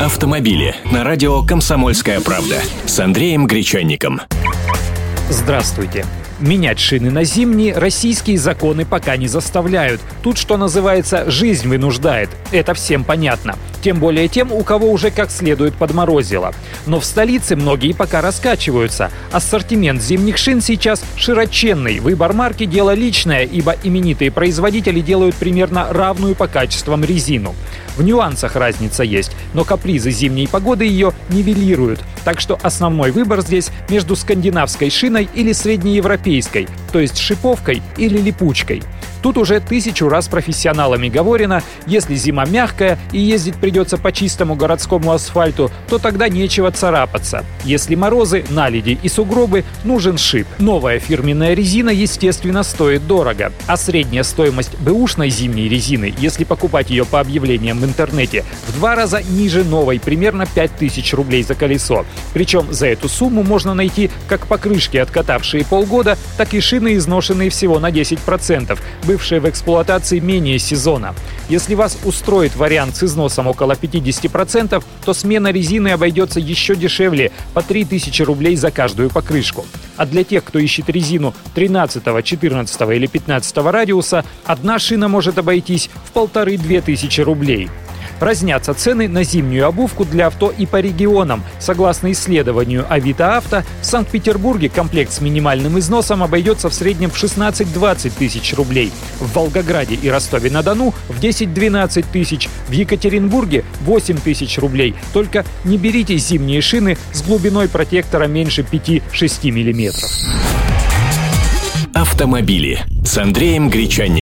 Автомобили на радио «Комсомольская правда» с Андреем Гречанником. Здравствуйте. Менять шины на зимние российские законы пока не заставляют. Тут, что называется, жизнь вынуждает. Это всем понятно. Тем более тем, у кого уже как следует подморозило. Но в столице многие пока раскачиваются. Ассортимент зимних шин сейчас широченный. Выбор марки – дело личное, ибо именитые производители делают примерно равную по качествам резину. В нюансах разница есть, но капризы зимней погоды ее нивелируют. Так что основной выбор здесь между скандинавской шиной или среднеевропейской, то есть шиповкой или липучкой. Тут уже тысячу раз профессионалами говорено, если зима мягкая и ездить придется по чистому городскому асфальту, то тогда нечего царапаться. Если морозы, наледи и сугробы, нужен шип. Новая фирменная резина, естественно, стоит дорого. А средняя стоимость бэушной зимней резины, если покупать ее по объявлениям в интернете, в два раза ниже новой, примерно 5000 рублей за колесо. Причем за эту сумму можно найти как покрышки, откатавшие полгода, так и шины, изношенные всего на 10%, бывшие в эксплуатации менее сезона. Если вас устроит вариант с износом около 50%, то смена резины обойдется еще дешевле – по 3000 рублей за каждую покрышку. А для тех, кто ищет резину 13, 14 или 15 радиуса, одна шина может обойтись в полторы-две тысячи рублей. Разнятся цены на зимнюю обувку для авто и по регионам. Согласно исследованию Авито Авто, в Санкт-Петербурге комплект с минимальным износом обойдется в среднем в 16-20 тысяч рублей. В Волгограде и Ростове-на-Дону в 10-12 тысяч. В Екатеринбурге 8 тысяч рублей. Только не берите зимние шины с глубиной протектора меньше 5-6 миллиметров. Автомобили с Андреем Гречанником.